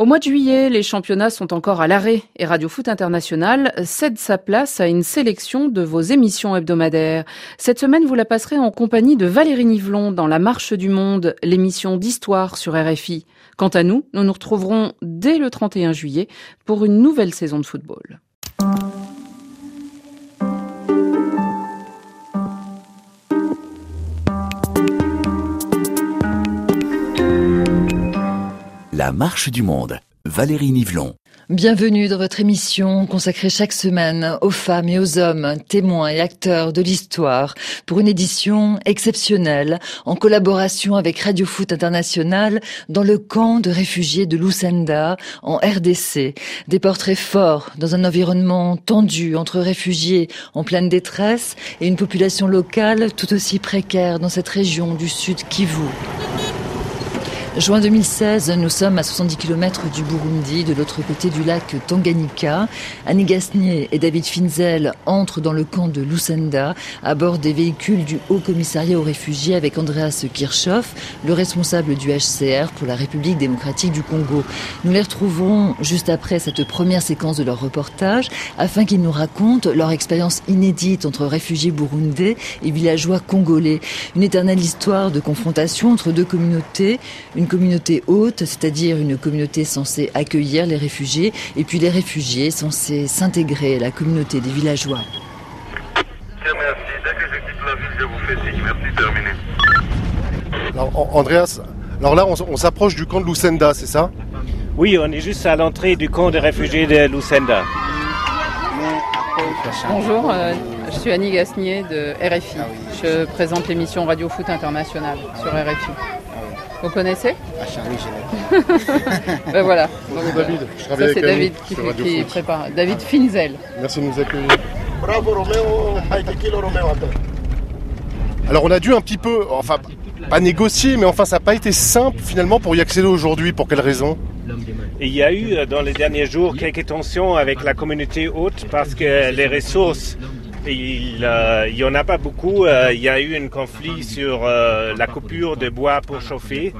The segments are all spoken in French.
Au mois de juillet, les championnats sont encore à l'arrêt et Radio Foot International cède sa place à une sélection de vos émissions hebdomadaires. Cette semaine, vous la passerez en compagnie de Valérie Nivelon dans La Marche du Monde, l'émission d'histoire sur RFI. Quant à nous, nous nous retrouverons dès le 31 juillet pour une nouvelle saison de football. La marche du monde. Valérie Nivelon. Bienvenue dans votre émission consacrée chaque semaine aux femmes et aux hommes, témoins et acteurs de l'histoire, pour une édition exceptionnelle en collaboration avec Radio Foot International dans le camp de réfugiés de Lusenda en RDC. Des portraits forts dans un environnement tendu entre réfugiés en pleine détresse et une population locale tout aussi précaire dans cette région du sud Kivu. Juin 2016, nous sommes à 70 km du Burundi, de l'autre côté du lac Tanganyika. Annie Gasnier et David Finzel entrent dans le camp de Lusenda à bord des véhicules du Haut Commissariat aux réfugiés avec Andreas Kirchhoff, le responsable du HCR pour la République démocratique du Congo. Nous les retrouverons juste après cette première séquence de leur reportage afin qu'ils nous racontent leur expérience inédite entre réfugiés burundais et villageois congolais. Une éternelle histoire de confrontation entre deux communautés, communauté haute, c'est-à-dire une communauté censée accueillir les réfugiés, et puis les réfugiés censés s'intégrer à la communauté des villageois. Merci. Dès que je quitte la ville, je vous fais signe. Merci, terminé. Alors, Andreas, alors là, on, on s'approche du camp de Lucenda, c'est ça? Oui, on est juste à l'entrée du camp de réfugiés de Lucenda. Bonjour, euh, je suis Annie Gasnier de RFI. Je présente l'émission Radio Foot International sur RFI. Vous connaissez Ah, oui, je l'ai. Ben voilà. Bonjour David, je travaille Ça c'est avec David qui, prépare. David Finzel. Merci de nous accueillir. Bravo, Roméo. Roméo. Alors on a dû un petit peu, enfin pas négocier, mais enfin ça n'a pas été simple finalement pour y accéder aujourd'hui. Pour quelle raison? Et il y a eu euh, dans les derniers jours quelques tensions avec la communauté haute parce que les ressources, il n'y en a pas beaucoup. Euh, Il y a eu un conflit sur euh, la coupure de bois pour chauffer.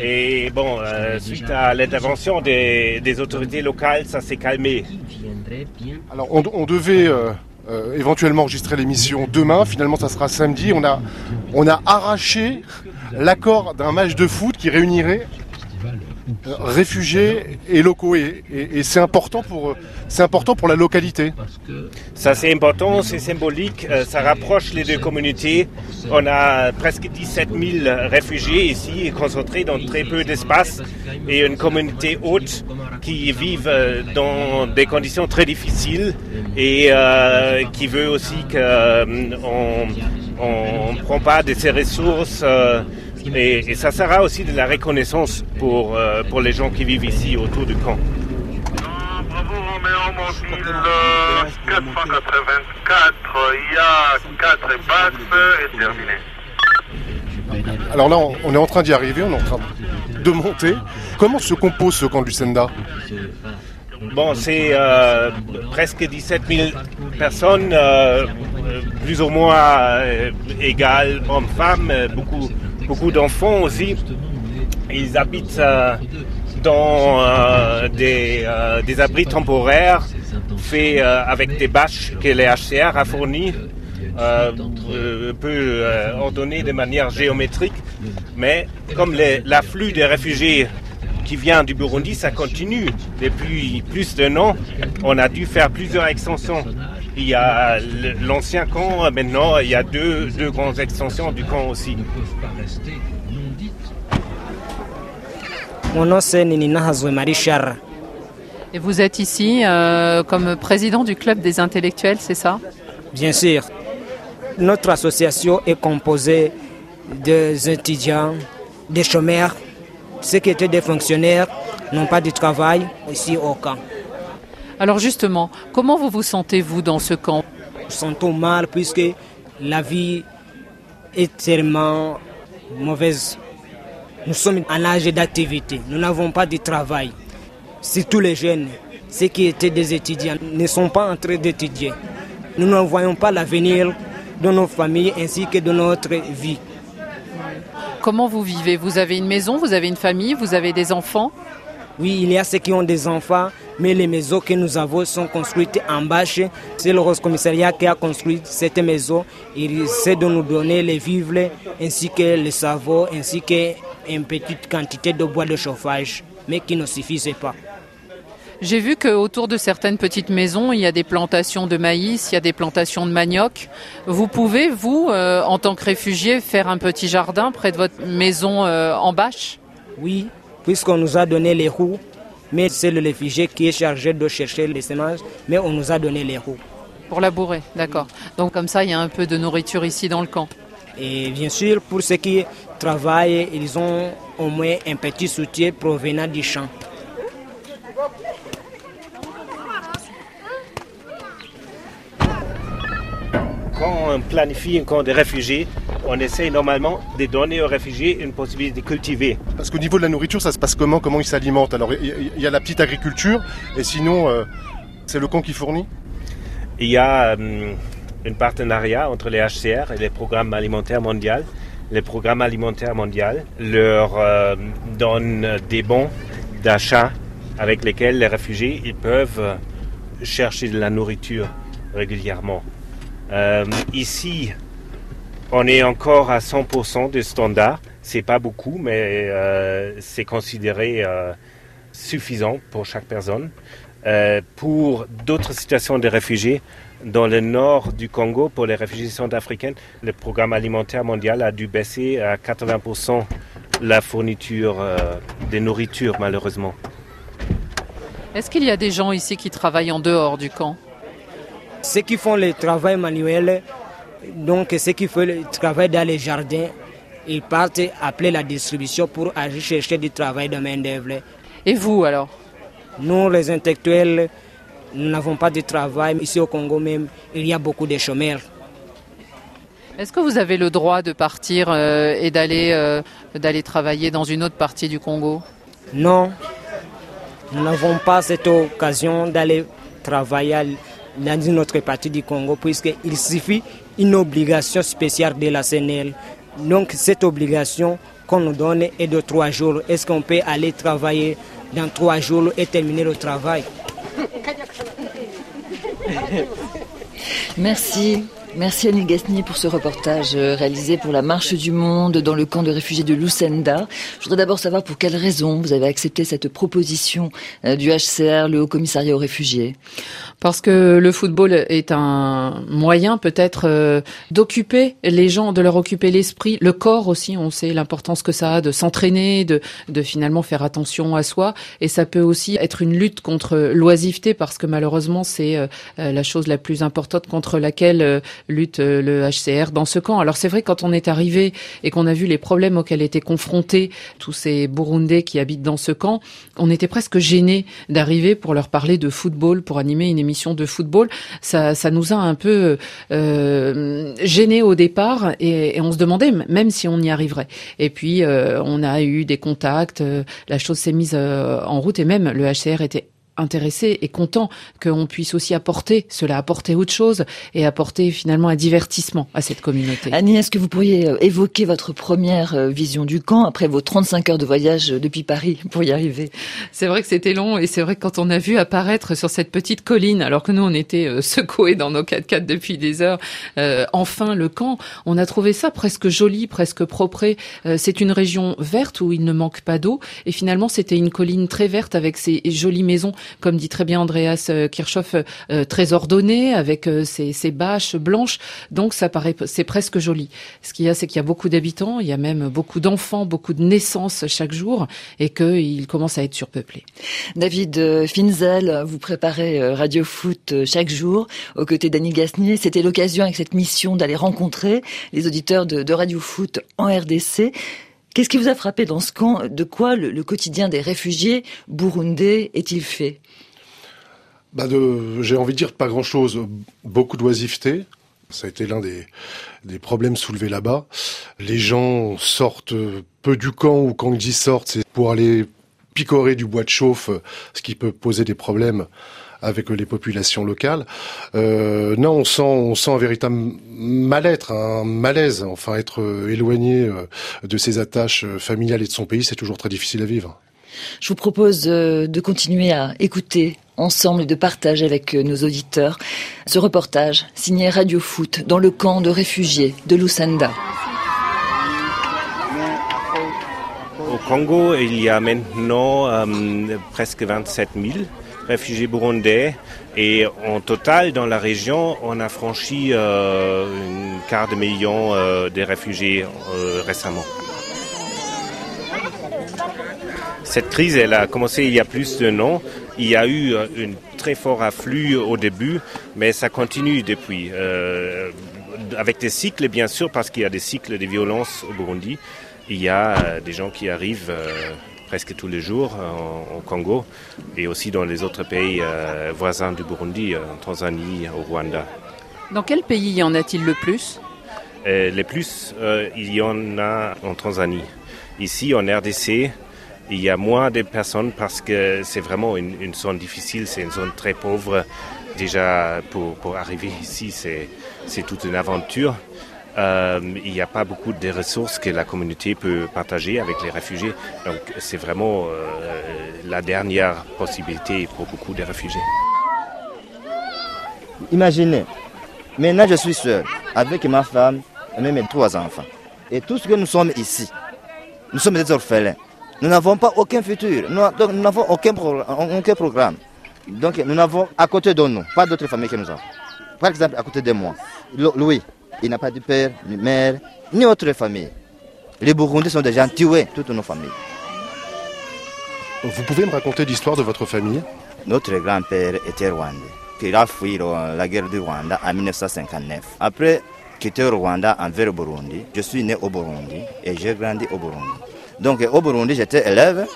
Et bon, euh, suite à l'intervention des, des autorités locales, ça s'est calmé. Alors on, on devait euh, euh, éventuellement enregistrer l'émission demain, finalement ça sera samedi. On a, on a arraché l'accord d'un match de foot qui réunirait euh, réfugiés et locaux. Et, c'est important, pour, euh, important pour la localité. Ça c'est important, c'est symbolique, euh, ça rapproche les deux communautés. On a presque 17 000 réfugiés ici, concentrés dans très peu d'espace, et une communauté haute qui vivent euh, dans des conditions très difficiles et euh, qui veut aussi qu'on ne prend pas de ces ressources. euh, et, et ça sera aussi de la reconnaissance pour, euh, pour les gens qui vivent ici autour du camp. Bravo, Roméo, euh, 484. Il y a 4 passes et terminé. Alors là, on, est en train d'y arriver, on est en train de monter. Comment se compose ce camp du Senda? Bon, c'est euh, presque 17 000 personnes, euh, euh, plus ou moins égales hommes-femmes, beaucoup, beaucoup d'enfants aussi. Ils habitent euh, dans euh, des, euh, des abris temporaires faits avec des bâches que les HCR a fournies, peu ordonnées de manière géométrique. Mais comme l'afflux des réfugiés qui vient du Burundi, ça continue depuis plus d'un an. On a dû faire plusieurs extensions. Il y a l'ancien camp, maintenant il y a deux, deux grandes extensions du camp aussi. Mon nom c'est Ninina Hazwe Marichara. Et vous êtes ici euh, comme président du club des intellectuels, c'est ça? Bien sûr, notre association est composée des étudiants, des chômeurs, ceux qui étaient des fonctionnaires n'ont pas de travail ici au camp. Alors justement, comment vous vous sentez-vous dans ce camp? Nous sentons mal puisque la vie est tellement mauvaise. Nous sommes en âge d'activité, nous n'avons pas de travail. Surtout les jeunes, ceux qui étaient des étudiants, ne sont pas en train d'étudier. Nous ne voyons pas l'avenir de nos familles ainsi que de notre vie. Comment vous vivez? Vous avez une maison, vous avez une famille, vous avez des enfants? Oui, il y a ceux qui ont des enfants, mais les maisons que nous avons sont construites en bâche. C'est le Rose Commissariat qui a construit cette maison. Il essaie de nous donner les vivres ainsi que le savon, ainsi qu'une petite quantité de bois de chauffage, mais qui ne suffisait pas. J'ai vu qu'autour de certaines petites maisons, il y a des plantations de maïs, il y a des plantations de manioc. Vous pouvez, vous, euh, en tant que réfugié, faire un petit jardin près de votre maison euh, en bâche? Oui, puisqu'on nous a donné les roues, mais c'est le réfugié qui est chargé de chercher les semences, mais on nous a donné les roues. Pour labourer, d'accord. Donc comme ça, il y a un peu de nourriture ici dans le camp. Et bien sûr, pour ceux qui travaillent, ils ont au moins un petit soutien provenant du champ. Quand on planifie un camp de réfugiés, on essaie normalement de donner aux réfugiés une possibilité de cultiver. Parce qu'au niveau de la nourriture, ça se passe comment Comment ils s'alimentent? Alors, il y a la petite agriculture, et sinon, euh, c'est le camp qui fournit? Il y a euh, un partenariat entre les HCR et les programmes alimentaires mondiaux. Les programmes alimentaires mondiaux leur euh, donnent des bons d'achat avec lesquels les réfugiés ils peuvent chercher de la nourriture régulièrement. Euh, ici, on est encore à 100% des standards. C'est pas beaucoup, mais euh, c'est considéré euh, suffisant pour chaque personne. pour d'autres situations de réfugiés, dans le nord du Congo, pour les réfugiés centrafricains, le programme alimentaire mondial a dû baisser à 80% la fourniture de nourriture, malheureusement. Est-ce qu'il y a des gens ici qui travaillent en dehors du camp? Ceux qui font le travail manuel, donc ceux qui font le travail dans les jardins, ils partent appeler la distribution pour aller chercher du travail de main-d'œuvre. Et vous alors? Nous, les intellectuels, nous n'avons pas de travail. Ici au Congo même, il y a beaucoup de chômeurs. Est-ce que vous avez le droit de partir euh, et d'aller euh, d'aller travailler dans une autre partie du Congo? Non, nous n'avons pas cette occasion d'aller travailler dans une autre partie du Congo, puisqu'il suffit une obligation spéciale de la CNL. Donc cette obligation qu'on nous donne est de trois jours. Est-ce qu'on peut aller travailler dans trois jours et terminer le travail? Merci. Merci Annie Gasnier pour ce reportage euh, réalisé pour la Marche du Monde dans le camp de réfugiés de Lucenda. Je voudrais d'abord savoir pour quelles raisons vous avez accepté cette proposition euh, du HCR, le Haut Commissariat aux réfugiés. Parce que le football est un moyen peut-être euh, d'occuper les gens, de leur occuper l'esprit, le corps aussi. On sait l'importance que ça a de s'entraîner, de, de finalement faire attention à soi. Et ça peut aussi être une lutte contre l'oisiveté parce que malheureusement c'est la chose la plus importante contre laquelle lutte euh, le HCR dans ce camp. Alors c'est vrai quand on est arrivé et qu'on a vu les problèmes auxquels étaient confrontés tous ces Burundais qui habitent dans ce camp, on était presque gênés d'arriver pour leur parler de football, pour animer une émission de football. Ça, ça nous a un peu euh, gênés au départ et, on se demandait même si on y arriverait. Et puis euh, on a eu des contacts, euh, la chose s'est mise en route et même le HCR était intéressé et content qu'on puisse aussi apporter cela, apporter autre chose et apporter finalement un divertissement à cette communauté. Annie, est-ce que vous pourriez euh, évoquer votre première euh, vision du camp après vos 35 heures de voyage euh, depuis Paris pour y arriver? C'est vrai que c'était long et c'est vrai que quand on a vu apparaître sur cette petite colline, alors que nous on était secoués dans nos 4x4 depuis des heures, enfin le camp, on a trouvé ça presque joli, presque propre. c'est une région verte où il ne manque pas d'eau et finalement c'était une colline très verte avec ses jolies maisons comme dit très bien Andreas euh, Kirchhoff, euh, très ordonné avec euh, ses, ses, bâches blanches. Donc ça paraît, c'est presque joli. Ce qu'il y a, c'est qu'il y a beaucoup d'habitants, il y a même beaucoup d'enfants, beaucoup de naissances chaque jour, et qu'il commence à être surpeuplé. David Finzel, vous préparez Radio Foot chaque jour aux côtés d'Annie Gasnier. C'était l'occasion avec cette mission d'aller rencontrer les auditeurs de, de Radio Foot en RDC. Qu'est-ce qui vous a frappé dans ce camp? De quoi le, quotidien des réfugiés burundais est-il fait? Bah J'ai envie de dire pas grand-chose. Beaucoup d'oisiveté. Ça a été l'un des, des problèmes soulevés là-bas. Les gens sortent peu du camp ou quand ils sortent, c'est pour aller picorer du bois de chauffe, ce qui peut poser des problèmes avec les populations locales. Euh, non, on sent, on sent un véritable mal-être, un malaise. Enfin, être éloigné euh, de ses attaches familiales et de son pays, c'est toujours très difficile à vivre. Je vous propose euh, de continuer à écouter ensemble et de partager avec euh, nos auditeurs ce reportage signé Radio Foot dans le camp de réfugiés de Lusenda. Au Congo, il y a maintenant euh, presque 27 000 réfugiés burundais et en total dans la région, on a franchi euh, un quart de million euh, de réfugiés euh, récemment. Cette crise, elle a commencé il y a plus d'un an. Il y a eu euh, un très fort afflux au début, mais ça continue depuis. Avec des cycles, bien sûr, parce qu'il y a des cycles de violence au Burundi. Il y a des gens qui arrivent presque tous les jours en- au Congo et aussi dans les autres pays euh, voisins du Burundi, euh, en Tanzanie, au Rwanda. Dans quel pays y en a-t-il le plus? Euh, les plus, euh, il y en a en Tanzanie. Ici, en RDC, il y a moins de personnes parce que c'est vraiment une, une zone difficile, c'est une zone très pauvre. Déjà, pour, pour arriver ici, c'est c'est toute une aventure. Euh, il n'y a pas beaucoup de ressources que la communauté peut partager avec les réfugiés. Donc, c'est vraiment euh, la dernière possibilité pour beaucoup de réfugiés. Imaginez, maintenant je suis seul avec ma femme et mes trois enfants. Et tout ce que nous sommes ici, nous sommes des orphelins. Nous n'avons pas aucun futur, nous n'avons aucun, aucun programme. Donc nous n'avons à côté de nous, pas d'autres familles que nous avons. Par exemple, à côté de moi, Lo- Louis, il n'a pas de père, ni mère, ni autre famille. Les Burundais sont déjà tués, toutes nos familles. Vous pouvez me raconter l'histoire de votre famille? Notre grand-père était rwandais. Il a fui la guerre du Rwanda en 1959. Après quitter le Rwanda envers le Burundi, je suis né au Burundi et j'ai grandi au Burundi. Donc au Burundi, j'étais élève.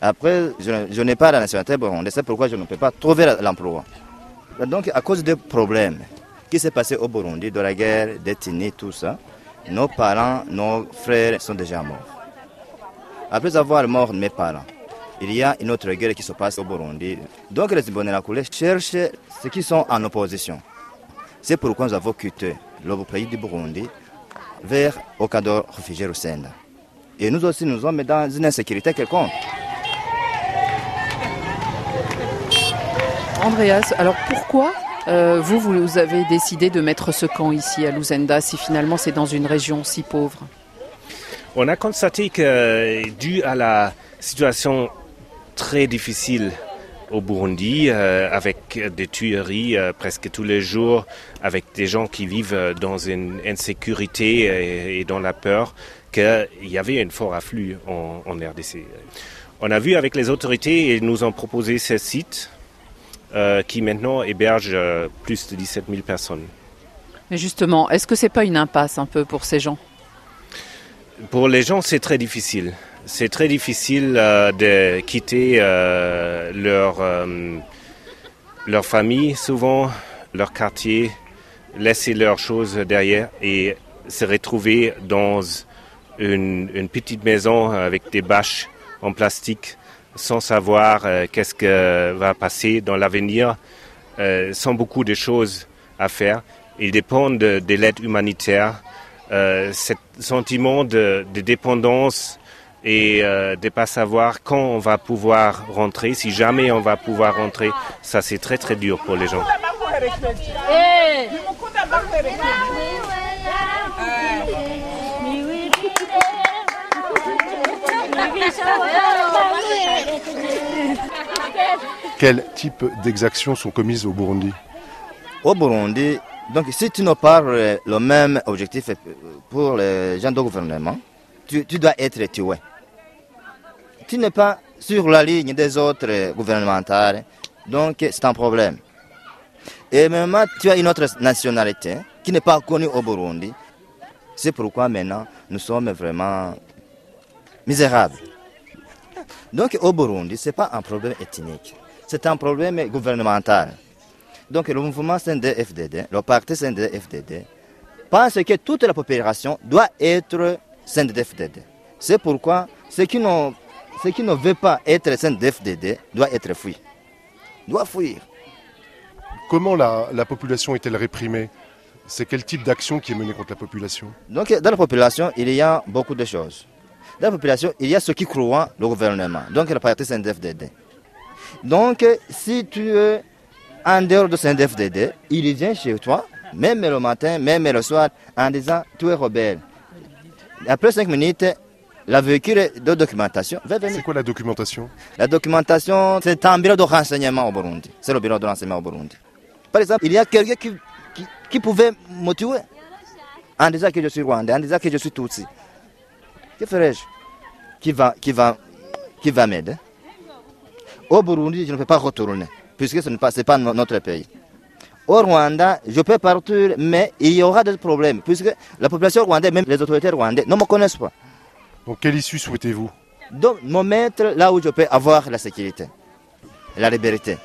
Après, je, je n'ai pas la nationalité burundaise, c'est pourquoi je ne peux pas trouver l'emploi. Donc à cause des problèmes qui s'est passé au Burundi, de la guerre, d'ethnie, tout ça, nos parents, nos frères sont déjà morts. Après avoir mort mes parents, il y a une autre guerre qui se passe au Burundi. Donc les Imbonerakure cherchent ceux qui sont en opposition. C'est pourquoi nous avons quitté le du Burundi vers au cadre réfugié Rusenda. Et nous aussi, nous sommes dans une insécurité quelconque. Andreas, alors pourquoi euh, vous, vous avez décidé de mettre ce camp ici à Luzenda si finalement c'est dans une région si pauvre On a constaté que, dû à la situation très difficile au Burundi, euh, avec des tueries euh, presque tous les jours, avec des gens qui vivent euh, dans une insécurité et, dans la peur, qu'il y avait un fort afflux en, en RDC. On a vu avec les autorités et nous ont proposé ce site euh, qui maintenant héberge euh, plus de 17 000 personnes. Mais justement, est-ce que c'est pas une impasse un peu pour ces gens? Pour les gens, c'est très difficile. C'est très difficile euh, de quitter leur, leur famille, souvent, leur quartier, laisser leurs choses derrière et se retrouver dans une, une petite maison avec des bâches en plastique sans savoir euh, qu'est-ce que va passer dans l'avenir, euh, sans beaucoup de choses à faire. Ils dépendent de, de l'aide humanitaire. Euh, ce sentiment de, de dépendance et euh, de ne pas savoir quand on va pouvoir rentrer, si jamais on va pouvoir rentrer, ça c'est très très dur pour les gens. Quel type d'exactions sont commises au Burundi Au Burundi, donc si tu ne parles le même objectif pour les gens du gouvernement, tu, tu dois être tué. Tu n'es pas sur la ligne des autres gouvernementales, donc c'est un problème. Et maintenant, tu as une autre nationalité qui n'est pas connue au Burundi. C'est pourquoi maintenant, nous sommes vraiment misérables. Donc au Burundi, ce n'est pas un problème ethnique, c'est un problème gouvernemental. Donc le mouvement CNDD-FDD, le parti CNDD-FDD, pense que toute la population doit être CNDD-FDD. C'est pourquoi ceux qui, ceux qui ne veulent pas être CNDD-FDD doivent être fui. Doivent fuir. Comment la, la population est-elle réprimée? C'est quel type d'action qui est menée contre la population? Donc dans la population, il y a beaucoup de choses. Dans la population, il y a ceux qui croient le gouvernement, donc la partie CNDFDD. Donc, si tu es en dehors de CNDFDD, il vient chez toi, même le matin, même le soir, en disant tu es rebelle. Après cinq minutes, la véhicule de documentation va venir. C'est quoi la documentation? La documentation, c'est un bureau de renseignement au Burundi. C'est le bureau de renseignement au Burundi. Par exemple, il y a quelqu'un qui, qui, qui pouvait me tuer en disant que je suis rwandais, en disant que je suis tutsi. Que ferais-je Qui va, qui va, qui va m'aider? Au Burundi, je ne peux pas retourner, puisque ce n'est pas, notre pays. Au Rwanda, je peux partir, mais il y aura des problèmes, puisque la population rwandaise, même les autorités rwandaises, ne me connaissent pas. Donc quelle issue souhaitez-vous? Donc, me mettre là où je peux avoir la sécurité, la liberté.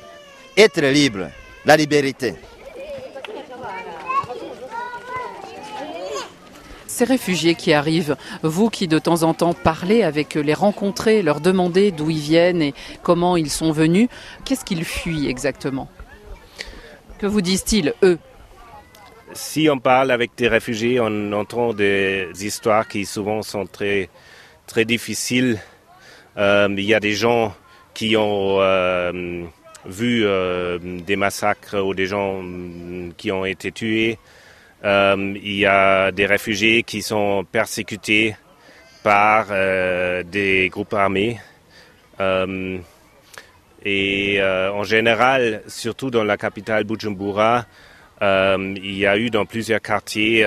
Être libre, la liberté. Ces réfugiés qui arrivent, vous qui de temps en temps parlez avec eux, les rencontrer, leur demander d'où ils viennent et comment ils sont venus, qu'est-ce qu'ils fuient exactement? Que vous disent-ils, eux? Si on parle avec des réfugiés, on entend des histoires qui souvent sont très, très difficiles. Euh, il y a des gens qui ont euh, vu euh, des massacres ou des gens mm, qui ont été tués. Euh, il y a des réfugiés qui sont persécutés par euh, des groupes armés. Euh, et en général, surtout dans la capitale Bujumbura, il y a eu dans plusieurs quartiers,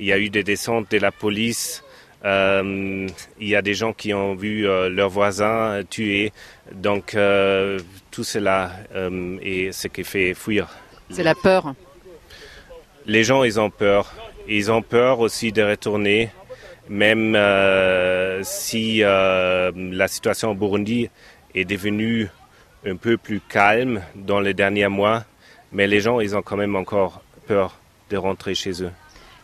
il y a eu des descentes de la police. Il y a des gens qui ont vu leurs voisins tués. Donc tout cela est ce qui fait fuir. C'est la peur. Les gens, ils ont peur. Ils ont peur aussi de retourner, même euh, si euh, la situation au Burundi est devenue un peu plus calme dans les derniers mois. Mais les gens, ils ont quand même encore peur de rentrer chez eux.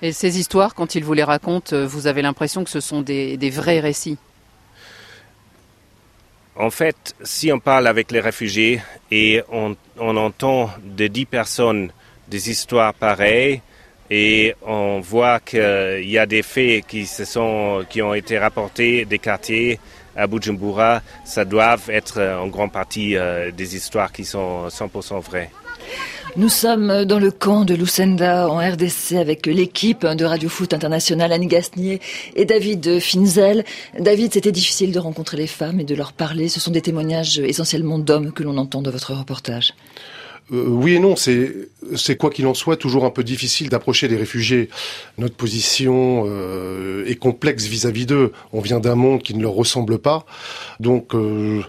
Et ces histoires, quand ils vous les racontent, euh, vous avez l'impression que ce sont des, des vrais récits? En fait, si on parle avec les réfugiés et on, on entend de dix personnes des histoires pareilles et on voit qu'il y a des faits qui, se sont, qui ont été rapportés des quartiers à Bujumbura, ça doit être en grande partie euh, des histoires qui sont 100% vraies. Nous sommes dans le camp de Lucenda en RDC avec l'équipe de Radio Foot International, Annie Gasnier et David Finzel. David, c'était difficile de rencontrer les femmes et de leur parler. Ce sont des témoignages essentiellement d'hommes que l'on entend dans votre reportage. Euh, oui et non, c'est c'est quoi qu'il en soit toujours un peu difficile d'approcher les réfugiés. Notre position euh, est complexe vis-à-vis d'eux. On vient d'un monde qui ne leur ressemble pas, donc euh,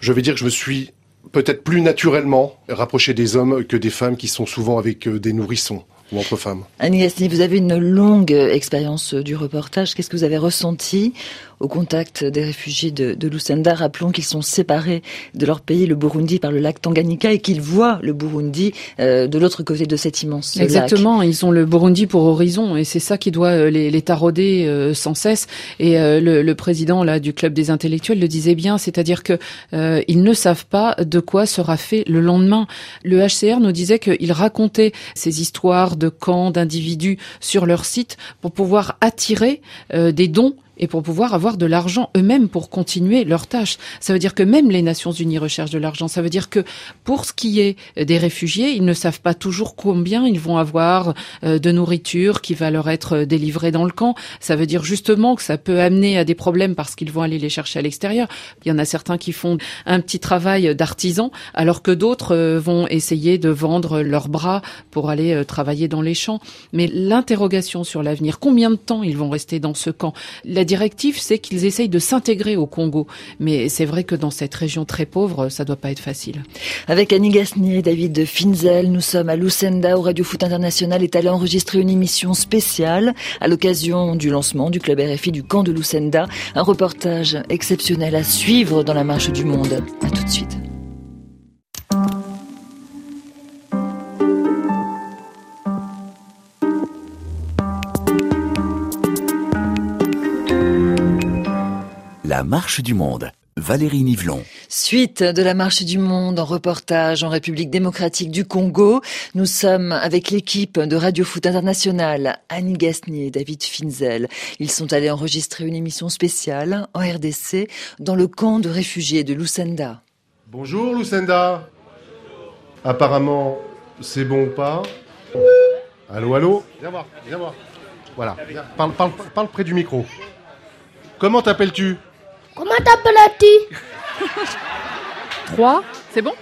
je vais dire que je me suis peut-être plus naturellement rapproché des hommes que des femmes qui sont souvent avec des nourrissons ou entre femmes. Annie Gasnier, vous avez une longue expérience du reportage. Qu'est-ce que vous avez ressenti au contact des réfugiés de, de Lucenda Rappelons qu'ils sont séparés de leur pays, le Burundi, par le lac Tanganyika et qu'ils voient le Burundi euh, de l'autre côté de cet immense. Exactement, ils ont le Burundi pour horizon et c'est ça qui doit euh, les, les tarauder euh, sans cesse. Et euh, le, le président là du club des intellectuels le disait bien, c'est-à-dire que euh, ils ne savent pas de quoi sera fait le lendemain. Le HCR nous disait qu'il racontait ces histoires de camps, d'individus sur leur site pour pouvoir attirer euh, des dons et pour pouvoir avoir de l'argent eux-mêmes pour continuer leurs tâches. Ça veut dire que même les Nations Unies recherchent de l'argent. Ça veut dire que pour ce qui est des réfugiés, ils ne savent pas toujours combien ils vont avoir euh, de nourriture qui va leur être délivrée dans le camp. Ça veut dire justement que ça peut amener à des problèmes parce qu'ils vont aller les chercher à l'extérieur. Il y en a certains qui font un petit travail d'artisan alors que d'autres euh, vont essayer de vendre leurs bras pour aller euh, travailler dans les champs. Mais l'interrogation sur l'avenir, combien de temps ils vont rester dans ce camp? Directive, c'est qu'ils essayent de s'intégrer au Congo. Mais c'est vrai que dans cette région très pauvre, ça doit pas être facile. Avec Annie Gasnier et David Finzel, nous sommes à Lucenda où Radio Foot International est allé enregistrer une émission spéciale à l'occasion du lancement du club RFI du camp de Lucenda. Un reportage exceptionnel à suivre dans la marche du monde. À tout de suite. La marche du monde. Valérie Nivelon. Suite de la marche du monde en reportage en République démocratique du Congo. Nous sommes avec l'équipe de Radio Foot International, Annie Gasnier et David Finzel. Ils sont allés enregistrer une émission spéciale en RDC dans le camp de réfugiés de Lucenda. Bonjour Lucenda. Apparemment, c'est bon ou pas? Allô, allô? Viens voir, viens voir. Voilà, parle, parle, parle près du micro. Comment t'appelles-tu? Comment t'appelles-tu? 3, c'est bon?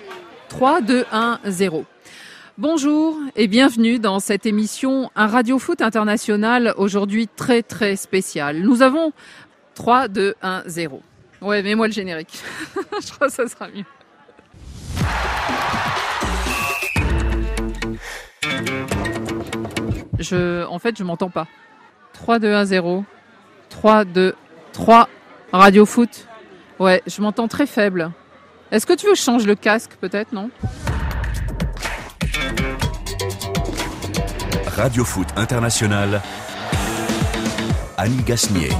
3, 2, 1, 0. Bonjour et bienvenue dans cette émission Un Radio Foot International, aujourd'hui très très spécial. Nous avons 3, 2, 1, 0. Ouais, mets-moi le générique. Je crois que ça sera mieux. Je, en fait, je m'entends pas. 3, 2, 1, 0. 3, 2, 3. Radio foot. Ouais, je m'entends très faible. Est-ce que tu veux que je change le casque peut-être, non Radio Foot International. Annie Gasnier.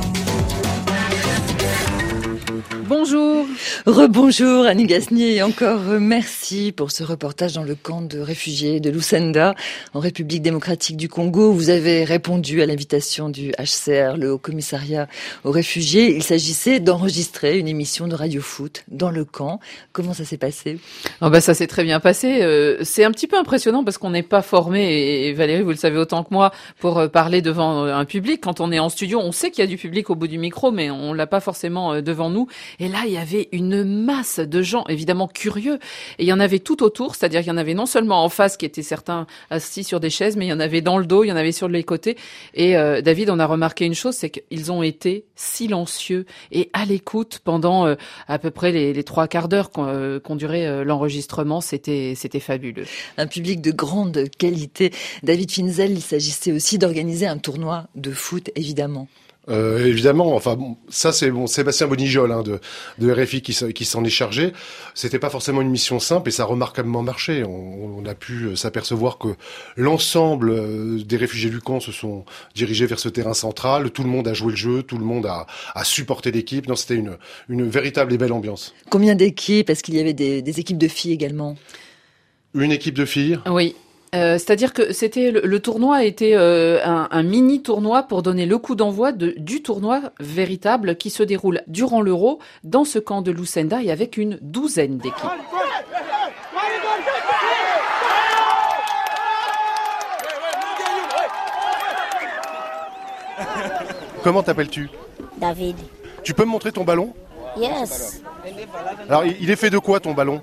Bonjour. Rebonjour Annie Gasnier et encore merci pour ce reportage dans le camp de réfugiés de Lucenda en République démocratique du Congo. Vous avez répondu à l'invitation du HCR, le Haut Commissariat aux réfugiés. Il s'agissait d'enregistrer une émission de radio foot dans le camp. Comment ça s'est passé? Oh bah Ça s'est très bien passé. Euh, c'est un petit peu impressionnant parce qu'on n'est pas formé, et Valérie, vous le savez autant que moi, pour euh, parler devant euh, un public. Quand on est en studio, on sait qu'il y a du public au bout du micro, mais on l'a pas forcément devant nous. Et là, il y avait une masse de gens, évidemment curieux. Et il y en avait tout autour, c'est-à-dire qu'il y en avait non seulement en face, qui étaient certains assis sur des chaises, mais il y en avait dans le dos, il y en avait sur les côtés. Et euh, David, on a remarqué une chose, c'est qu'ils ont été silencieux et à l'écoute pendant euh, à peu près les, trois quarts d'heure qu'ont euh, duré l'enregistrement. C'était c'était fabuleux. Un public de grande qualité. David Finzel, il s'agissait aussi d'organiser un tournoi de foot, évidemment. Euh, évidemment, enfin ça c'est bon, Sébastien Bonijol hein, de, de RFI qui, s'en est chargé. C'était pas forcément une mission simple et ça a remarquablement marché. On, a pu euh, s'apercevoir que l'ensemble euh, des réfugiés du camp se sont dirigés vers ce terrain central. Tout le monde a joué le jeu, tout le monde a, a supporté l'équipe. Non, c'était une, une véritable et belle ambiance. Combien d'équipes? Est-ce qu'il y avait des, des équipes de filles également? Une équipe de filles? Oui, euh, c'est-à-dire que c'était le, tournoi était euh, un, mini tournoi pour donner le coup d'envoi du tournoi véritable qui se déroule durant l'Euro dans ce camp de Lucenda et avec une douzaine d'équipes. Comment t'appelles-tu? David. Tu peux me montrer ton ballon? Yes. Alors il est fait de quoi ton ballon?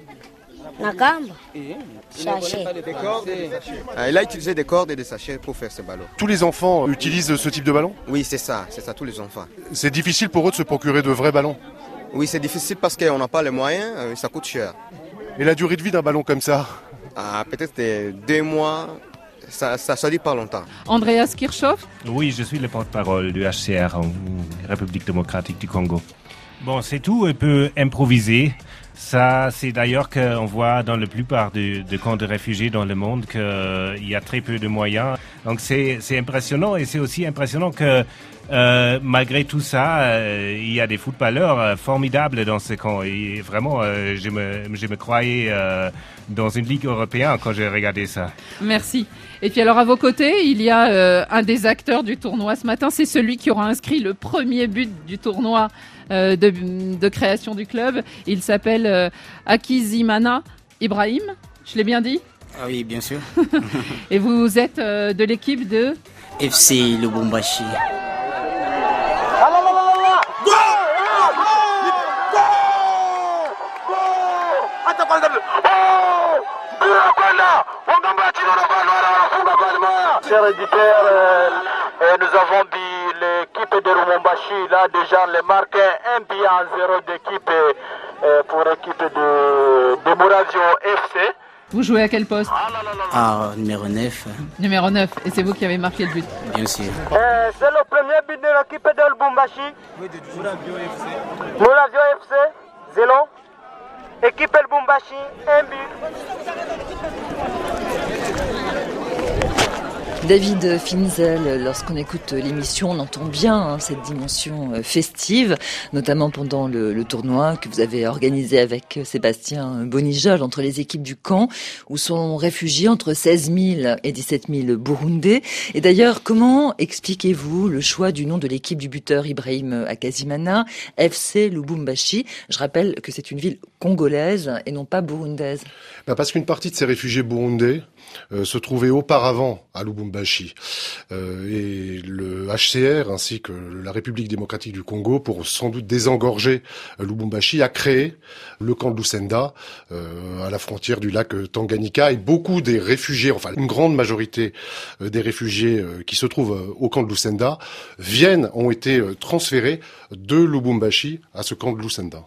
Il a utilisé des cordes et des sachets pour faire ce ballon. Tous les enfants utilisent ce type de ballon? Oui, c'est ça, c'est ça, tous les enfants. C'est difficile pour eux de se procurer de vrais ballons Oui, c'est difficile parce qu'on n'a pas les moyens, euh, ça coûte cher. Et la durée de vie d'un ballon comme ça? Ah, Peut-être deux mois, ça ne se dit pas longtemps. Andreas Kirchhoff? Oui, je suis le porte-parole du HCR en République démocratique du Congo. Bon, c'est tout un peu improvisé. Ça, c'est d'ailleurs qu'on voit dans la plupart des camps de réfugiés dans le monde qu'il y a très peu de moyens. Donc c'est impressionnant et c'est aussi impressionnant que euh, malgré tout ça, euh, il y a des footballeurs euh, formidables dans ce camp. Et vraiment, je, me, je me croyais dans une ligue européenne quand j'ai regardé ça. Merci. Et puis alors à vos côtés, il y a un des acteurs du tournoi ce matin. C'est celui qui aura inscrit le premier but du tournoi de, de, création du club. Il s'appelle Akizimana Ibrahim. Je l'ai bien dit? Ah oui, bien sûr. Et vous êtes de l'équipe de FC Lubumbashi. Chers éditeurs, euh, nous avons dit l'équipe de Rumumbashi, là déjà les marque un billet en zéro d'équipe euh, pour l'équipe de, de FC. Vous jouez à quel poste Ah, numéro 9. Numéro 9, et c'est vous qui avez marqué le but Bien sûr. Euh, c'est le premier but de l'équipe de Lubumbashi. Oui, de Murazio FC. Murazio FC, Zélo. Équipe El Bumbashi, un but. David Finzel, lorsqu'on écoute l'émission, on entend bien hein, cette dimension euh, festive, notamment pendant le, tournoi que vous avez organisé avec Sébastien Bonijol entre les équipes du camp, où sont réfugiés entre 16 000 et 17 000 Burundais. Et d'ailleurs, comment expliquez-vous le choix du nom de l'équipe du buteur Ibrahim Akazimana, FC Lubumbashi? Je rappelle que c'est une ville congolaise et non pas burundaise. Ben parce qu'une partie de ces réfugiés burundais euh, se trouvait auparavant à Lubumbashi. Euh, et le HCR ainsi que la République démocratique du Congo, pour sans doute désengorger euh, Lubumbashi, a créé le camp de Lucenda à la frontière du lac Tanganyika. Et beaucoup des réfugiés, enfin une grande majorité des réfugiés qui se trouvent au camp de Lucenda, viennent, ont été transférés de Lubumbashi à ce camp de Lucenda.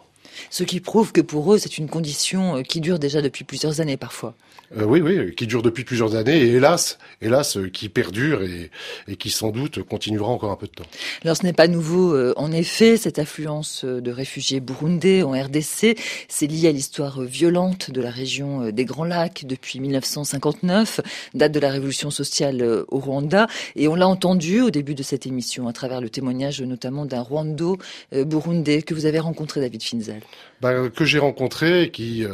Ce qui prouve que pour eux, c'est une condition qui dure déjà depuis plusieurs années parfois. Euh, oui, oui, qui dure depuis plusieurs années et hélas, hélas, euh, qui perdure et, et, qui sans doute continuera encore un peu de temps. Alors ce n'est pas nouveau, euh, en effet, cette affluence de réfugiés burundais en RDC, c'est lié à l'histoire violente de la région des Grands Lacs depuis 1959, date de la révolution sociale au Rwanda, et on l'a entendu au début de cette émission à travers le témoignage notamment d'un Rwando burundais que vous avez rencontré, David Finzel. Bah, que j'ai rencontré, qui,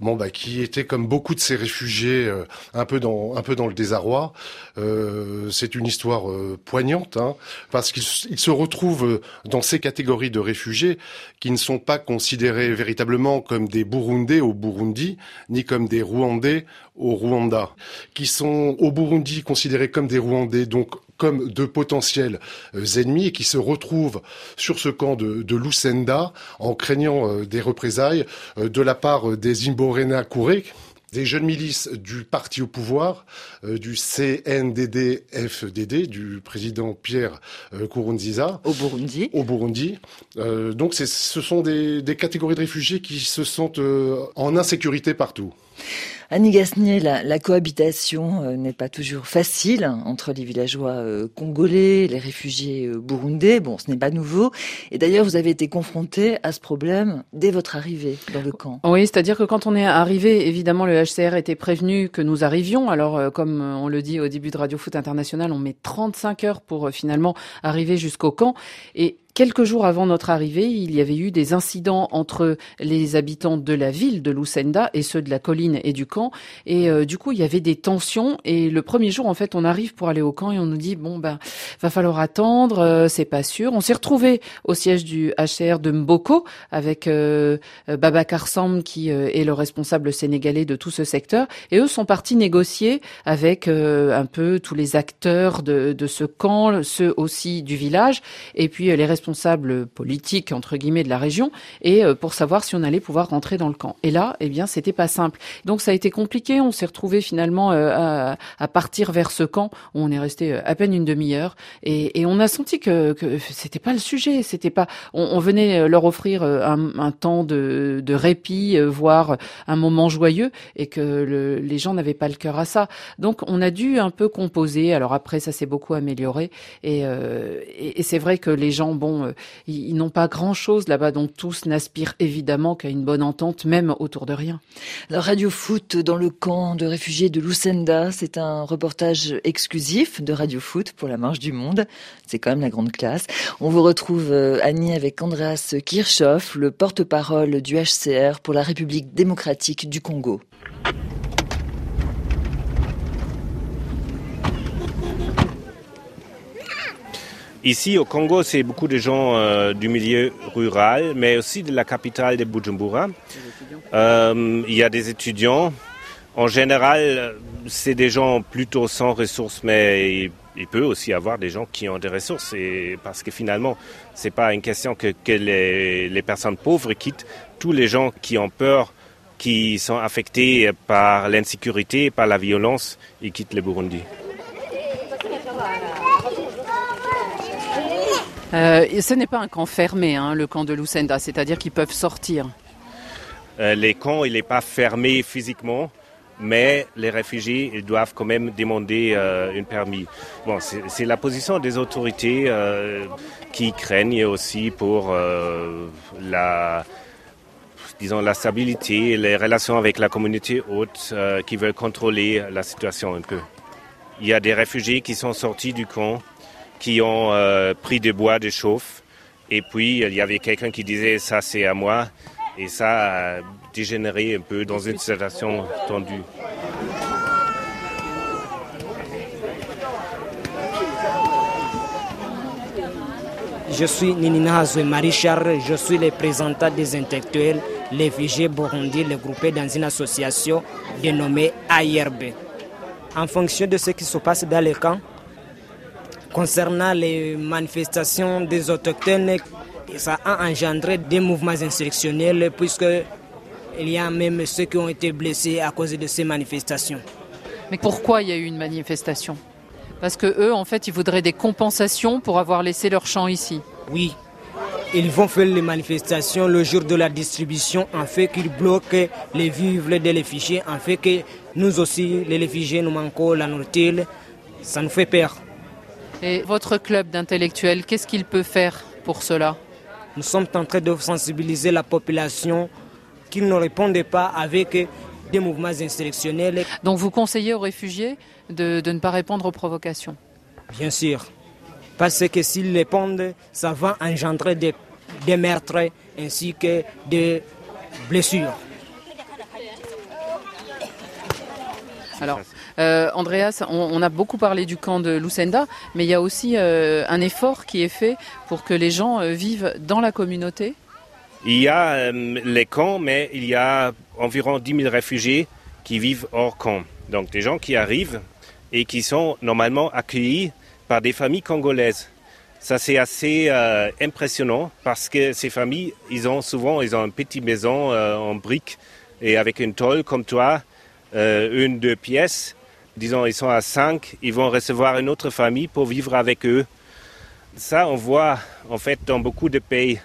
bon, bah, qui était comme beaucoup de ces euh, un peu dans un peu dans le désarroi. Euh, c'est une histoire euh, poignante hein, parce qu'ils se retrouvent dans ces catégories de réfugiés qui ne sont pas considérés véritablement comme des Burundais au Burundi ni comme des Rwandais au Rwanda, qui sont au Burundi considérés comme des Rwandais, donc comme de potentiels ennemis et qui se retrouvent sur ce camp de, de Lucenda en craignant des représailles de la part des Imborena-Kouré, des jeunes milices du parti au pouvoir, euh, du CNDD-FDD, du président Pierre euh, Kourounziza. Au Burundi. Au Burundi. Euh, donc ce sont des, des, catégories de réfugiés qui se sentent en insécurité partout. Annie Gasnier, la, cohabitation euh, n'est pas toujours facile entre les villageois euh, congolais, les réfugiés euh, burundais. Bon, ce n'est pas nouveau. Et d'ailleurs, vous avez été confronté à ce problème dès votre arrivée dans le camp. Oui, c'est-à-dire que quand on est arrivé, évidemment, le HCR était prévenu que nous arrivions. Alors, comme on le dit au début de Radio Foot International, on met 35 heures pour finalement arriver jusqu'au camp. Et Quelques jours avant notre arrivée, il y avait eu des incidents entre les habitants de la ville de Lucenda et ceux de la colline et du camp. Et euh, du coup, il y avait des tensions. Et le premier jour, en fait, on arrive pour aller au camp et on nous dit bon ben, va falloir attendre, euh, c'est pas sûr. On s'est retrouvé au siège du HCR de Mboko avec euh, Baba Karsam qui est le responsable sénégalais de tout ce secteur. Et eux sont partis négocier avec un peu tous les acteurs de, de ce camp, ceux aussi du village, et puis les responsables responsables politiques entre guillemets de la région et euh, pour savoir si on allait pouvoir rentrer dans le camp. Et là, eh bien, c'était pas simple. Donc ça a été compliqué. On s'est retrouvé finalement euh, à, partir vers ce camp où on est resté euh, à peine une demi-heure et, on a senti que, que c'était pas le sujet. C'était pas. On, venait leur offrir un, un temps de, de, répit, voire un moment joyeux, et que le, les gens n'avaient pas le cœur à ça. Donc on a dû un peu composer. Alors après, ça s'est beaucoup amélioré et, et c'est vrai que les gens, bon, euh, ils, n'ont pas grand-chose là-bas, donc tous n'aspirent évidemment qu'à une bonne entente, même autour de rien. La Radio Foot dans le camp de réfugiés de Lucenda, c'est un reportage exclusif de Radio Foot pour la Marche du Monde. C'est quand même la grande classe. On vous retrouve, euh, Annie, avec Andreas Kirchhoff, le porte-parole du HCR pour la République démocratique du Congo. Ici au Congo, c'est beaucoup de gens euh, du milieu rural, mais aussi de la capitale de Bujumbura. Euh, il y a des étudiants. En général, c'est des gens plutôt sans ressources, mais il, peut aussi avoir des gens qui ont des ressources. Et parce que finalement, c'est pas une question que, que les, les personnes pauvres quittent. Tous les gens qui ont peur qui sont affectés par l'insécurité, par la violence, ils quittent le Burundi. Euh, ce n'est pas un camp fermé, hein, le camp de Lucenda, c'est-à-dire qu'ils peuvent sortir. Euh, les camps, il n'est pas fermé physiquement, mais les réfugiés, ils doivent quand même demander euh, une permis. Bon, c'est la position des autorités euh, qui craignent aussi pour la disons la stabilité, les relations avec la communauté haute, qui veulent contrôler la situation un peu. il y a des réfugiés qui sont sortis du camp, qui ont euh, pris des bois de chauffe. Et puis, il y avait quelqu'un qui disait ça, c'est à moi. Et ça a dégénéré un peu dans une situation tendue. Je suis Ninina Marichar, je suis le représentant des intellectuels, les réfugiés burundis, regroupés dans une association dénommée AIRB. En fonction de ce qui se passe dans les camps, concernant les manifestations des autochtones, ça a engendré des mouvements insurrectionnels puisque il y a même ceux qui ont été blessés à cause de ces manifestations. Mais pourquoi il y a eu une manifestation? Parce que eux, en fait, ils voudraient des compensations pour avoir laissé leur champ ici. Oui, ils vont faire les manifestations le jour de la distribution en fait qu'ils bloquent les vivres des réfugiés, en fait que nous aussi, les réfugiés, nous manquons la nourriture. Ça nous fait peur. Et votre club d'intellectuels, qu'est-ce qu'il peut faire pour cela? Nous sommes en train de sensibiliser la population qu'ils ne répondent pas avec des mouvements insurrectionnels. Donc vous conseillez aux réfugiés de, de ne pas répondre aux provocations? Bien sûr. Parce que s'ils répondent, ça va engendrer des, des meurtres ainsi que des blessures. Alors, Andreas, on, a beaucoup parlé du camp de Lucenda, mais il y a aussi euh, un effort qui est fait pour que les gens euh, vivent dans la communauté. Il y a euh, les camps, mais il y a environ 10 000 réfugiés qui vivent hors camp. Donc des gens qui arrivent et qui sont normalement accueillis par des familles congolaises. Ça c'est assez euh, impressionnant parce que ces familles, ils ont souvent ils ont une petite maison euh, en briques et avec une tôle comme toi, euh, une deux pièces. Disons ils sont à cinq, ils vont recevoir une autre famille pour vivre avec eux. Ça on voit en fait dans beaucoup de pays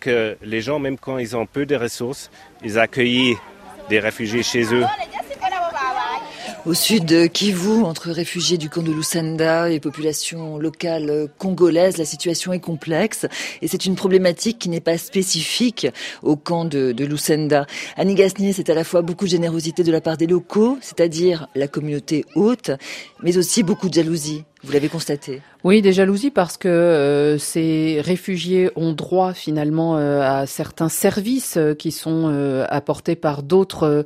que les gens même quand ils ont peu de ressources, ils accueillent des réfugiés chez eux. Au sud de Kivu, entre réfugiés du camp de Lusenda et population locale congolaise, la situation est complexe et c'est une problématique qui n'est pas spécifique au camp de, de Lusenda. Annie Gasnier, c'est à la fois beaucoup de générosité de la part des locaux, c'est-à-dire la communauté haute, mais aussi beaucoup de jalousie. Vous l'avez constaté Oui, des jalousies parce que euh, ces réfugiés ont droit finalement euh, à certains services euh, qui sont apportés par d'autres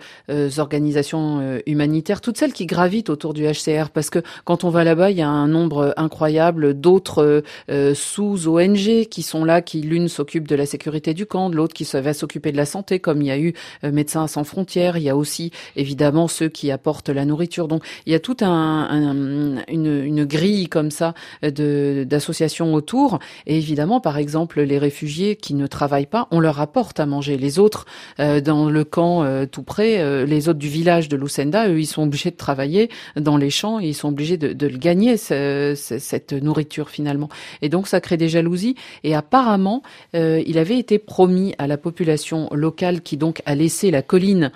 organisations humanitaires, toutes celles qui gravitent autour du HCR. Parce que quand on va là-bas, il y a un nombre incroyable d'autres sous-ONG qui sont là, qui l'une s'occupe de la sécurité du camp, l'autre qui va s'occuper de la santé, comme il y a eu Médecins sans frontières. Il y a aussi évidemment ceux qui apportent la nourriture. Donc il y a tout un, un une, une grille comme ça d'associations autour. Et évidemment, par exemple, les réfugiés qui ne travaillent pas, on leur apporte à manger. Les autres, euh, dans le camp euh, tout près, euh, les autres du village de Lucenda, eux, ils sont obligés de travailler dans les champs ils sont obligés de, de le gagner, ce, ce, cette nourriture finalement. Et donc, ça crée des jalousies. Et apparemment, il avait été promis à la population locale qui donc a laissé la colline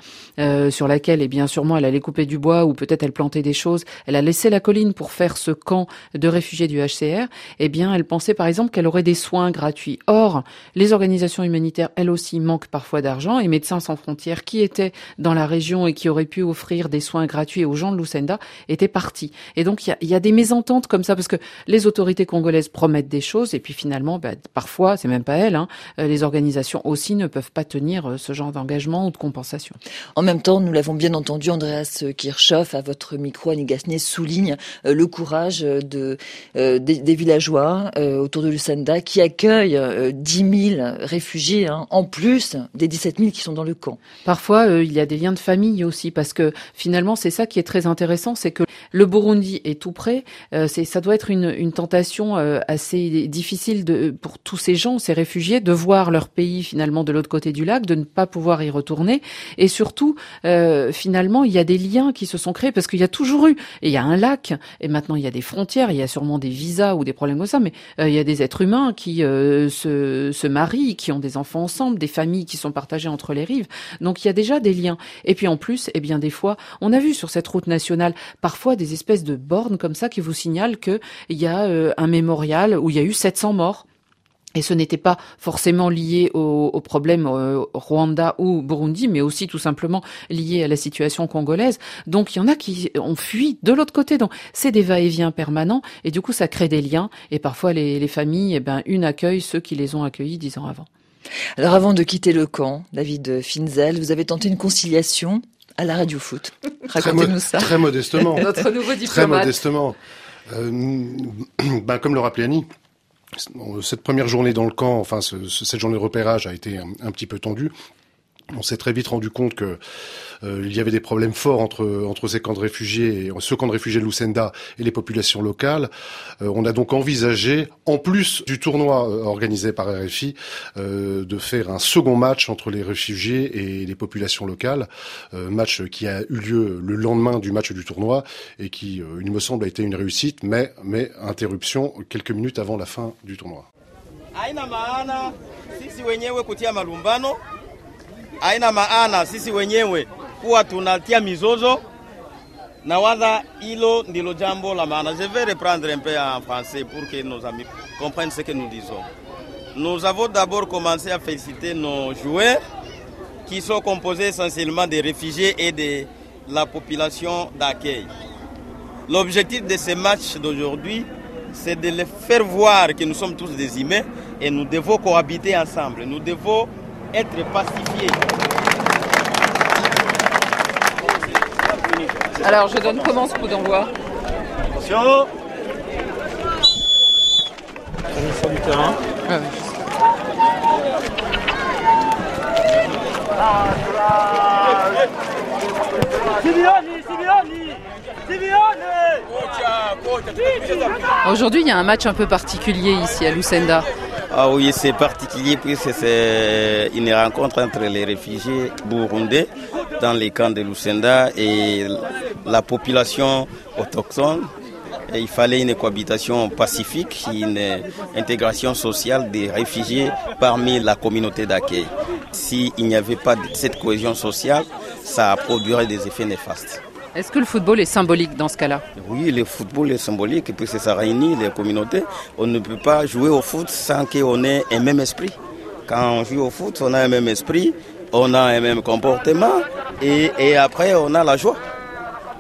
sur laquelle, et eh bien sûrement, elle allait couper du bois ou peut-être elle plantait des choses. Elle a laissé la colline pour faire ce camp de réfugiés du HCR, eh bien, elle pensait par exemple qu'elle aurait des soins gratuits. Or, les organisations humanitaires, elles aussi, manquent parfois d'argent et Médecins sans frontières, qui étaient dans la région et qui auraient pu offrir des soins gratuits aux gens de Lucenda, étaient partis. Et donc, il y a, des mésententes comme ça parce que les autorités congolaises promettent des choses et puis finalement, bah, parfois, c'est même pas elles, hein, les organisations aussi ne peuvent pas tenir ce genre d'engagement ou de compensation. En même temps, nous l'avons bien entendu, Andreas Kirchhoff, à votre micro, Annie Gasnier, souligne le courage de, euh, des, des, villageois euh, autour de Lucenda qui accueillent euh, 10 000 réfugiés, hein, en plus des 17 000 qui sont dans le camp. Parfois, euh, il y a des liens de famille aussi, parce que finalement, c'est ça qui est très intéressant, c'est que le Burundi est tout près. c'est, ça doit être une, une tentation assez difficile de, pour tous ces gens, ces réfugiés, de voir leur pays finalement de l'autre côté du lac, de ne pas pouvoir y retourner, et surtout, finalement, il y a des liens qui se sont créés parce qu'il y a toujours eu, et il y a un lac, et maintenant il y a des frontières, il y a sûrement des visas ou des problèmes comme ça, mais euh, il y a des êtres humains qui euh, se, se marient, qui ont des enfants ensemble, des familles qui sont partagées entre les rives. Donc il y a déjà des liens. Et puis en plus, eh bien des fois, on a vu sur cette route nationale parfois des espèces de bornes comme ça qui vous signalent qu'il y a euh, un mémorial où il y a eu 700 morts. Et ce n'était pas forcément lié au, au problème euh, Rwanda ou Burundi, mais aussi tout simplement lié à la situation congolaise. Donc il y en a qui ont fui de l'autre côté. Donc c'est des va-et-vient permanents, et du coup ça crée des liens. Et parfois les, les familles, eh ben une accueille ceux qui les ont accueillis dix ans avant. Alors avant de quitter le camp, David Finzel, vous avez tenté une conciliation à la radio foot. Racontez-nous ça. Très modestement. Notre nouveau Très diplomate. modestement. Euh, ben, comme le rappelait Annie, cette première journée dans le camp, enfin ce- ce- cette journée de repérage a été un petit peu tendue. On s'est très vite rendu compte que euh, il y avait des problèmes forts entre entre ces camps de réfugiés, et ce camp de réfugiés de Lucenda et les populations locales. Euh, on a donc envisagé, en plus du tournoi euh, organisé par RFI, euh, de faire un second match entre les réfugiés et les populations locales, match qui a eu lieu le lendemain du match du tournoi et qui, il me semble, a été une réussite, mais mais interruption quelques minutes avant la fin du tournoi. Tunatia mizozo. Na jambo la. Je vais reprendre un peu en français pour que nos amis comprennent ce que nous disons. Nous avons d'abord commencé à féliciter nos joueurs qui sont composés essentiellement des réfugiés et de la population d'accueil. L'objectif de ce match d'aujourd'hui, c'est de les faire voir que nous sommes tous des humains et nous devons cohabiter ensemble. Nous devons être pacifiés. Alors je donne comment ce coup d'envoi? Attention Sur du terrain. Simeone, Simeone, Simeone Aujourd'hui, il y a un match un peu particulier ici à Lucenda. Ah oui, c'est particulier puisque c'est une rencontre entre les réfugiés burundais dans les camps de Lucenda et la population autochtone. Il fallait une cohabitation pacifique, une intégration sociale des réfugiés parmi la communauté d'accueil. S'il n'y avait pas cette cohésion sociale, ça produirait des effets néfastes. Est-ce que le football est symbolique dans ce cas-là Oui, le football est symbolique puisque ça réunit les communautés. On ne peut pas jouer au foot sans qu'on ait un même esprit. Quand on joue au foot, on a un même esprit, on a un même comportement et, et après on a la joie.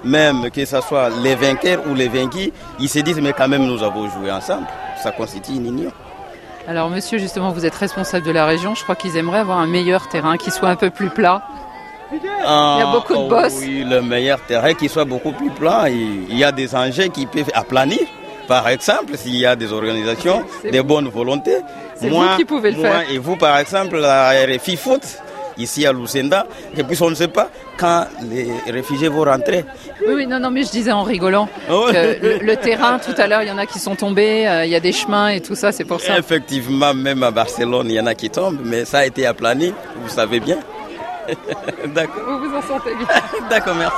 Même que ce soit les vainqueurs ou les vaincus, ils se disent mais quand même nous avons joué ensemble. Ça constitue une union. Alors monsieur, justement, vous êtes responsable de la région. Je crois qu'ils aimeraient avoir un meilleur terrain qui soit un peu plus plat. Il y a beaucoup de Ah, bosses. Oui, le meilleur terrain qui soit beaucoup plus plat. Il y a des engins qui peuvent aplanir. Par exemple, s'il y a des organisations, des bonnes volontés. Moi- vous qui pouvez le moi faire. Et vous, par exemple, la RFI Foot, ici à Lucenda, et puis on ne sait pas quand les réfugiés vont rentrer. Oui, oui, non, non, mais je disais en rigolant Oh. que le, le terrain, tout à l'heure, il y en a qui sont tombés, euh, il y a des chemins et tout ça, c'est pour ça. Effectivement, même à Barcelone, il y en a qui tombent, mais ça a été aplani, vous savez bien. D'accord. Vous vous en sentez bien. D'accord, merci.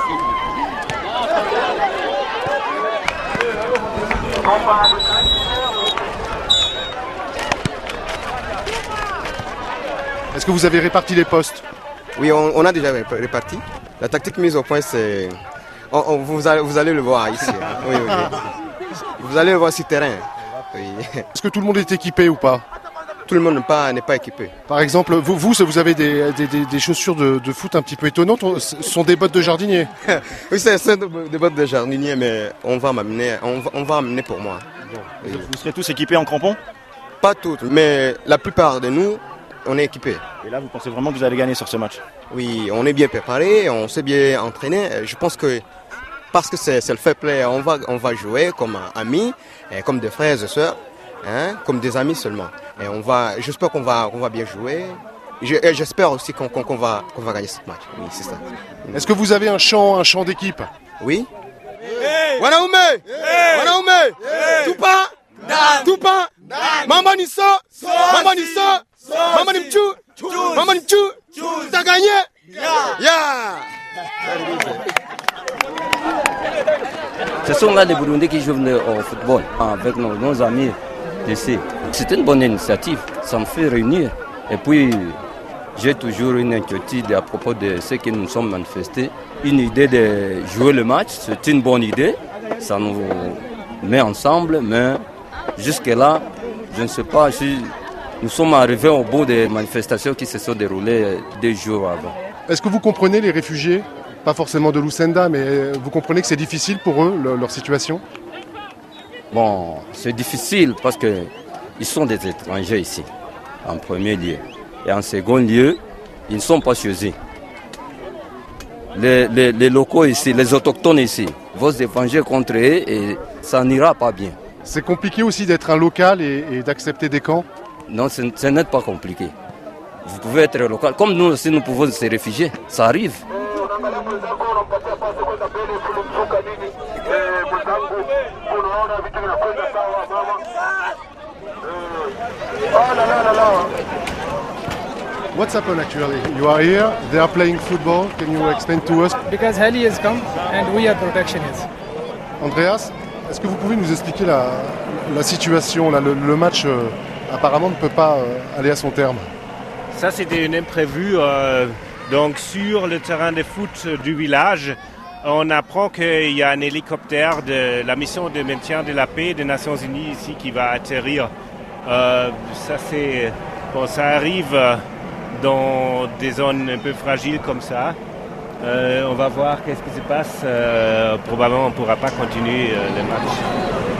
Est-ce que vous avez réparti les postes Oui, on, on a déjà ré- réparti. La tactique mise au point, c'est. on- on- vous, allez, vous allez le voir ici. hein. Oui, oui, oui. Vous allez le voir sur le terrain. Oui. Est-ce que tout le monde est équipé ou pas? Tout le monde n'est pas, équipé. Par exemple, vous, vous, vous avez des, des- des- des chaussures de, de foot un petit peu étonnantes. Ce sont des bottes de jardinier. oui, c'est des bottes de jardinier, mais on va m'amener, on va, on va amener pour moi. Vous serez tous équipés en crampons? Pas toutes, mais la plupart de nous, on est équipés. Et là, vous pensez vraiment que vous allez gagner sur ce match? Oui, on est bien préparé, on s'est bien entraîné. Je pense que parce que c'est c'est le fair play, on va, on va jouer comme amis, et comme des frères et sœurs, hein, comme des amis seulement. Et on va, j'espère qu'on va, qu'on va bien jouer. J'espère aussi qu'on va, qu'on va gagner ce match. Oui, c'est ça. Est-ce que vous avez un chant, un chant d'équipe? Oui. Wanaume! Wanaume! Tupa! Tupa! Mama ni so! Mama ni so! Mama ni mchu! Mama ni mchu! T'as gagné! Yeah! Ce sont là les Burundais qui jouent au football avec nos, nos amis C'est une bonne initiative, ça me fait réunir. Et puis, j'ai toujours une inquiétude à propos de ce que nous sommes manifestés. Une idée de jouer le match, c'est une bonne idée. Ça nous met ensemble, mais jusque-là, je ne sais pas si Nous sommes arrivés au bout des manifestations qui se sont déroulées deux jours avant. Est-ce que vous comprenez les réfugiés? Pas forcément de Lucenda, mais vous comprenez que c'est difficile pour eux, le- leur situation? Bon, c'est difficile parce que ils sont des étrangers ici, en premier lieu. Et en second lieu, ils ne sont pas choisis. Les, les- les locaux ici, les autochtones ici, vont se venger contre eux et ça n'ira pas bien. C'est compliqué aussi d'être un local et, et d'accepter des camps? Non, ce, ce n'est pas compliqué. Vous pouvez être local. Comme nous aussi, nous pouvons se réfugier. Ça arrive. What's happened actually? You are here, they are playing football. Can you explain to us? Because Heli has come and we are protectionists. Andreas, est-ce que vous pouvez nous expliquer la, la situation là, le, le match euh, apparemment ne peut pas euh, aller à son terme. Ça, c'était un imprévu. euh, donc, sur le terrain de foot du village, on apprend qu'il y a un hélicoptère de la mission de maintien de la paix des Nations Unies ici qui va atterrir. Euh, ça, c'est. Ça arrive dans des zones un peu fragiles comme ça. Euh, on va voir qu'est-ce qui se passe. Euh, probablement, on ne pourra pas continuer le match.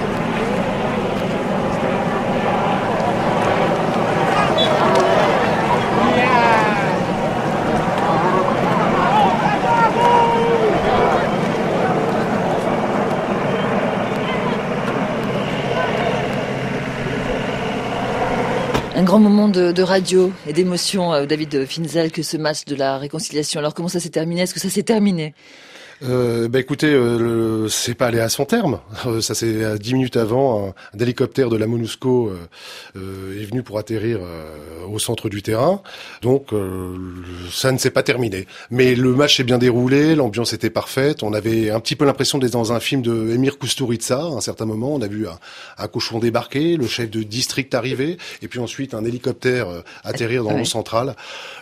Grand moment de, de radio et d'émotion, euh, David Finzel, que ce match de la réconciliation. Alors comment ça s'est terminé? Est-ce que ça s'est terminé? Euh, bah écoutez, euh, le- c'est pas allé à son terme. Euh, ça c'est à dix minutes avant, un, un hélicoptère de la MONUSCO euh, euh, est venu pour atterrir euh, au centre du terrain. Donc euh, ça ne s'est pas terminé. Mais le match s'est bien déroulé, l'ambiance était parfaite. On avait un petit peu l'impression d'être dans un film de Emir Kusturica. À un certain moment, on a vu un, un cochon débarquer, le chef de district arriver, et puis ensuite un hélicoptère euh, atterrir dans Ouais. l'eau centrale.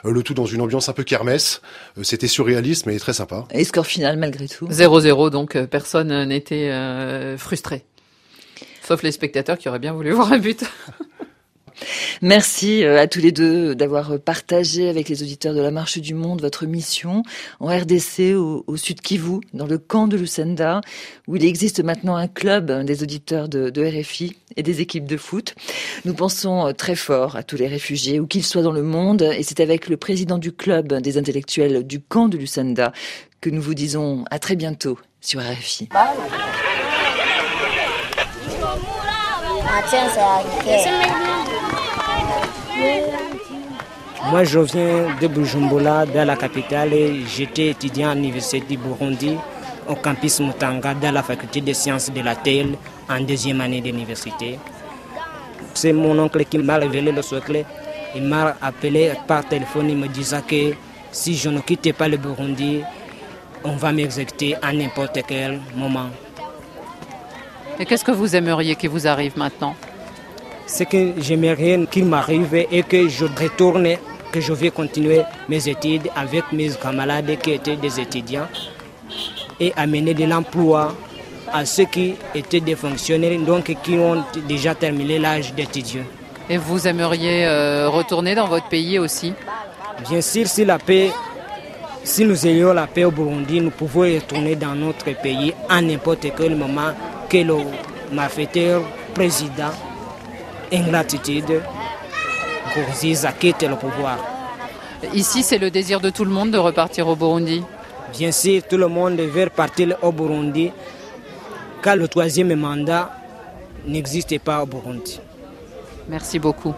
Euh, le tout dans une ambiance un peu kermesse. Euh, C'était surréaliste, mais très sympa. Score final malgré tout 0-0, donc euh, personne n'était euh, frustré. Sauf les spectateurs qui auraient bien voulu voir un but. Merci euh, à tous les deux d'avoir partagé avec les auditeurs de la Marche du Monde votre mission en RDC au, au sud Kivu, dans le camp de Lucenda, où il existe maintenant un club des auditeurs de, de RFI et des équipes de foot. Nous pensons euh, très fort à tous les réfugiés, où qu'ils soient dans le monde, et c'est avec le président du club des intellectuels du camp de Lucenda que nous vous disons à très bientôt sur RFI. Moi, je viens de Bujumbura, dans la capitale, et j'étais étudiant à l'Université du Burundi, au campus Mutanga, dans la faculté des sciences de la terre, en deuxième année d'université. C'est mon oncle qui m'a révélé le secret. Il m'a appelé par téléphone, il me disait que si je ne quittais pas le Burundi, on va m'exécuter à n'importe quel moment. Et qu'est-ce que vous aimeriez qu'il vous arrive maintenant? Ce que j'aimerais qu'il m'arrive et que je retourne, que je vais continuer mes études avec mes camarades qui étaient des étudiants et amener de l'emploi à ceux qui étaient des fonctionnaires, donc qui ont déjà terminé l'âge d'étudiant. Et vous aimeriez euh, retourner dans votre pays aussi? Bien sûr, si la paix, si nous ayons la paix au Burundi, nous pouvons retourner dans notre pays à n'importe quel moment que le malfaiteur président, ingratitude, Gourziza quitte le pouvoir. Ici, c'est le désir de tout le monde de repartir au Burundi. Bien sûr, tout le monde veut partir au Burundi, car le troisième mandat n'existe pas au Burundi. Merci beaucoup.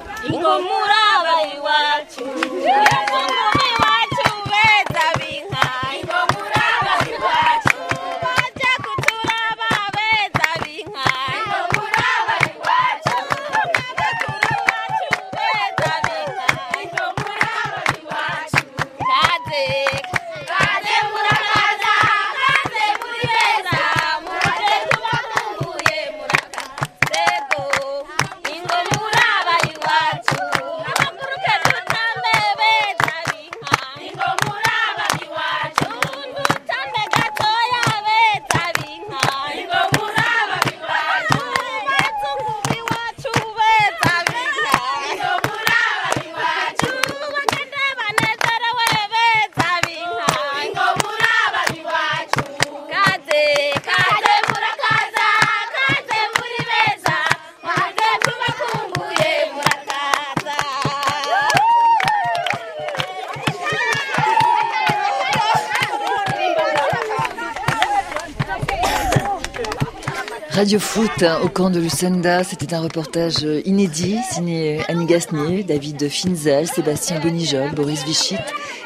Radio Foot au camp de Lucenda, c'était un reportage inédit signé Annie Gasnier, David Finzel, Sébastien Bonijol, Boris Vichit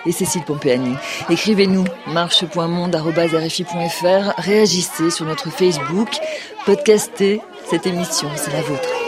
et Cécile Pompeani. Écrivez-nous marche.monde.rfi.fr, réagissez sur notre Facebook, podcastez cette émission, c'est la vôtre.